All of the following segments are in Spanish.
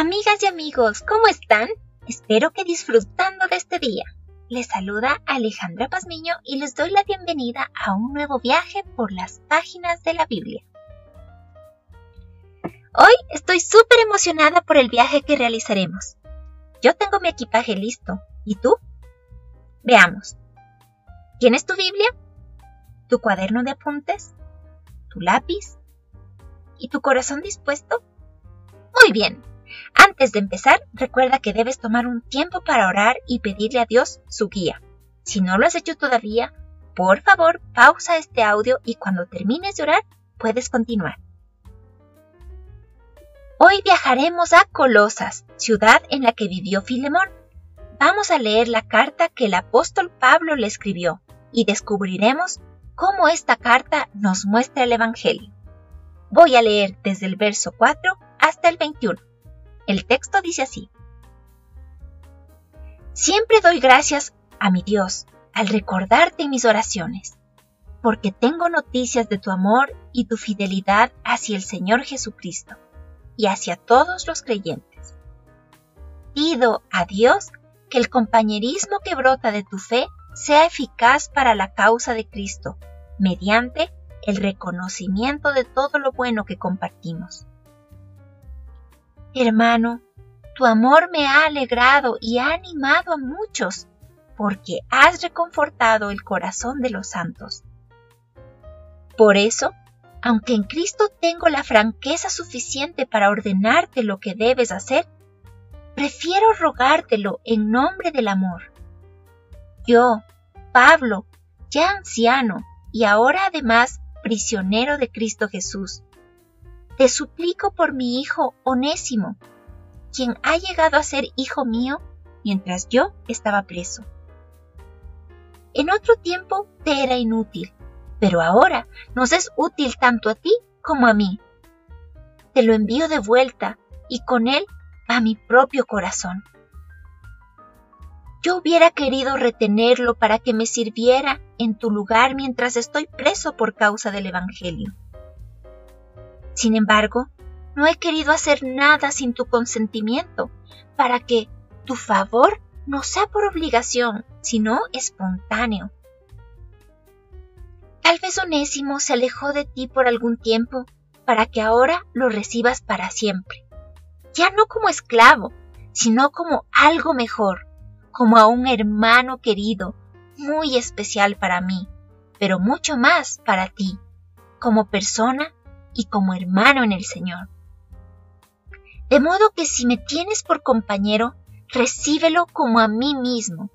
Amigas y amigos, ¿cómo están? Espero que disfrutando de este día. Les saluda Alejandra Pazmiño y les doy la bienvenida a un nuevo viaje por las páginas de la Biblia. Hoy estoy súper emocionada por el viaje que realizaremos. Yo tengo mi equipaje listo. ¿Y tú? Veamos. ¿Tienes tu Biblia? ¿Tu cuaderno de apuntes? ¿Tu lápiz? ¿Y tu corazón dispuesto? Muy bien. Antes de empezar, recuerda que debes tomar un tiempo para orar y pedirle a Dios su guía. Si no lo has hecho todavía, por favor, pausa este audio y cuando termines de orar, puedes continuar. Hoy viajaremos a Colosas, ciudad en la que vivió Filemón. Vamos a leer la carta que el apóstol Pablo le escribió y descubriremos cómo esta carta nos muestra el Evangelio. Voy a leer desde el verso 4 hasta el 21. El texto dice así. Siempre doy gracias a mi Dios al recordarte mis oraciones, porque tengo noticias de tu amor y tu fidelidad hacia el Señor Jesucristo y hacia todos los creyentes. Pido a Dios que el compañerismo que brota de tu fe sea eficaz para la causa de Cristo, mediante el reconocimiento de todo lo bueno que compartimos. Hermano, tu amor me ha alegrado y ha animado a muchos, porque has reconfortado el corazón de los santos. Por eso, aunque en Cristo tengo la franqueza suficiente para ordenarte lo que debes hacer, prefiero rogártelo en nombre del amor. Yo, Pablo, ya anciano y ahora además prisionero de Cristo Jesús, te suplico por mi hijo Onésimo, quien ha llegado a ser hijo mío mientras yo estaba preso. En otro tiempo te era inútil, pero ahora nos es útil tanto a ti como a mí. Te lo envío de vuelta y con él a mi propio corazón. Yo hubiera querido retenerlo para que me sirviera en tu lugar mientras estoy preso por causa del Evangelio. Sin embargo, no he querido hacer nada sin tu consentimiento, para que tu favor no sea por obligación, sino espontáneo. Tal vez Onésimo se alejó de ti por algún tiempo, para que ahora lo recibas para siempre. Ya no como esclavo, sino como algo mejor, como a un hermano querido, muy especial para mí, pero mucho más para ti, como persona y como hermano en el Señor. De modo que si me tienes por compañero, recíbelo como a mí mismo.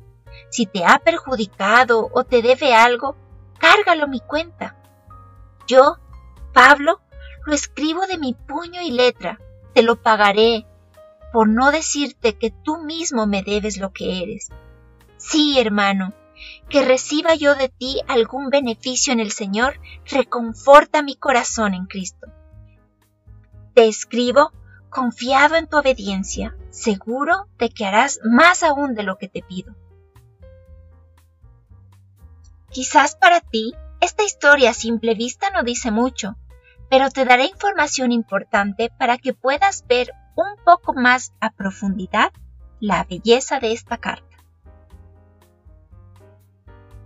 Si te ha perjudicado o te debe algo, cárgalo mi cuenta. Yo, Pablo, lo escribo de mi puño y letra, te lo pagaré, por no decirte que tú mismo me debes lo que eres. Sí, hermano, que reciba yo de ti algún beneficio en el Señor, reconforta mi corazón en Cristo. Te escribo confiado en tu obediencia, seguro de que harás más aún de lo que te pido. Quizás para ti esta historia a simple vista no dice mucho, pero te daré información importante para que puedas ver un poco más a profundidad la belleza de esta carta.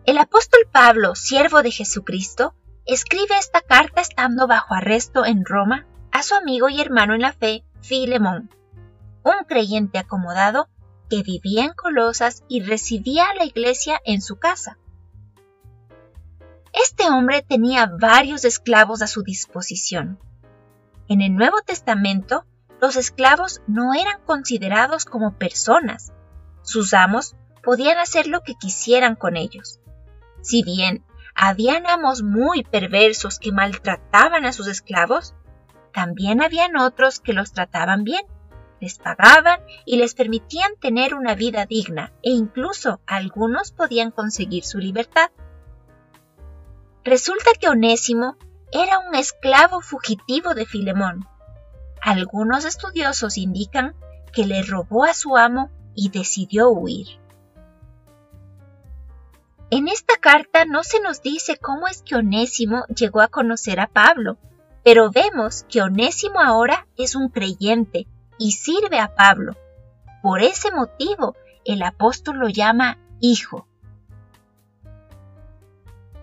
El apóstol Pablo, siervo de Jesucristo, escribe esta carta estando bajo arresto en Roma a su amigo y hermano en la fe, Filemón, un creyente acomodado que vivía en Colosas y recibía a la iglesia en su casa. Este hombre tenía varios esclavos a su disposición. En el Nuevo Testamento, los esclavos no eran considerados como personas. Sus amos podían hacer lo que quisieran con ellos. Si bien habían amos muy perversos que maltrataban a sus esclavos, también habían otros que los trataban bien, les pagaban y les permitían tener una vida digna e incluso algunos podían conseguir su libertad. Resulta que Onésimo era un esclavo fugitivo de Filemón. Algunos estudiosos indican que le robó a su amo y decidió huir. En esta carta no se nos dice cómo es que Onésimo llegó a conocer a Pablo, pero vemos que Onésimo ahora es un creyente y sirve a Pablo. Por ese motivo, el apóstol lo llama hijo.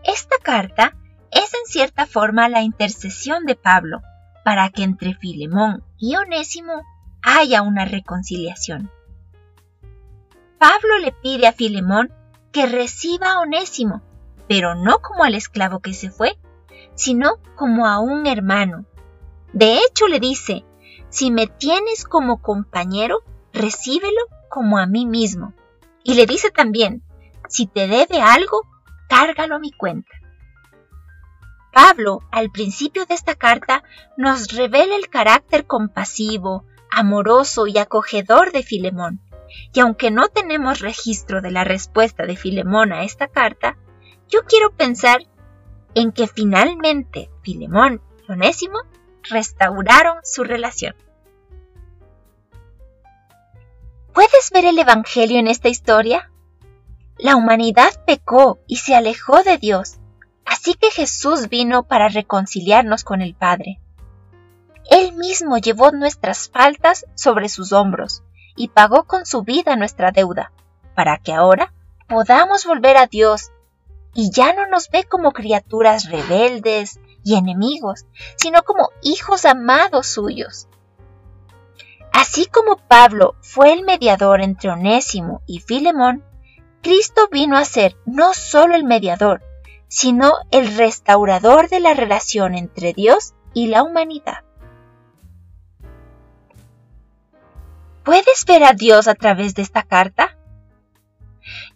Esta carta es en cierta forma la intercesión de Pablo para que entre Filemón y Onésimo haya una reconciliación. Pablo le pide a Filemón que reciba a Onésimo, pero no como al esclavo que se fue, sino como a un hermano. De hecho le dice, si me tienes como compañero, recíbelo como a mí mismo. Y le dice también, si te debe algo, cárgalo a mi cuenta. Pablo, al principio de esta carta, nos revela el carácter compasivo, amoroso y acogedor de Filemón. Y aunque no tenemos registro de la respuesta de Filemón a esta carta, yo quiero pensar en que finalmente Filemón y Onésimo restauraron su relación. ¿Puedes ver el Evangelio en esta historia? La humanidad pecó y se alejó de Dios, así que Jesús vino para reconciliarnos con el Padre. Él mismo llevó nuestras faltas sobre sus hombros y pagó con su vida nuestra deuda, para que ahora podamos volver a Dios y ya no nos ve como criaturas rebeldes y enemigos, sino como hijos amados suyos. Así como Pablo fue el mediador entre Onésimo y Filemón, Cristo vino a ser no solo el mediador, sino el restaurador de la relación entre Dios y la humanidad. ¿Puedes ver a Dios a través de esta carta?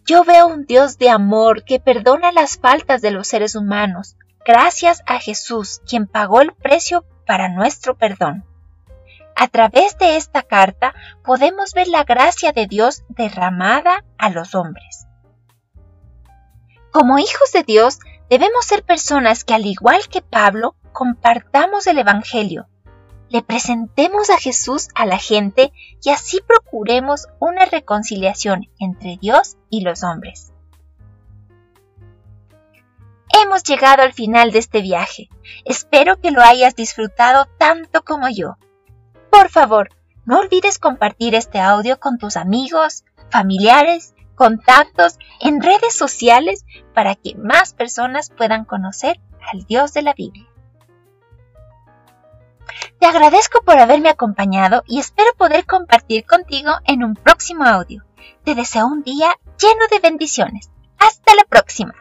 Yo veo un Dios de amor que perdona las faltas de los seres humanos, gracias a Jesús, quien pagó el precio para nuestro perdón. A través de esta carta podemos ver la gracia de Dios derramada a los hombres. Como hijos de Dios, debemos ser personas que, al igual que Pablo, compartamos el Evangelio, le presentemos a Jesús a la gente y así procuremos una reconciliación entre Dios y los hombres. Hemos llegado al final de este viaje. Espero que lo hayas disfrutado tanto como yo. Por favor, no olvides compartir este audio con tus amigos, familiares, contactos en redes sociales para que más personas puedan conocer al Dios de la Biblia. Te agradezco por haberme acompañado y espero poder compartir contigo en un próximo audio. Te deseo un día lleno de bendiciones. Hasta la próxima.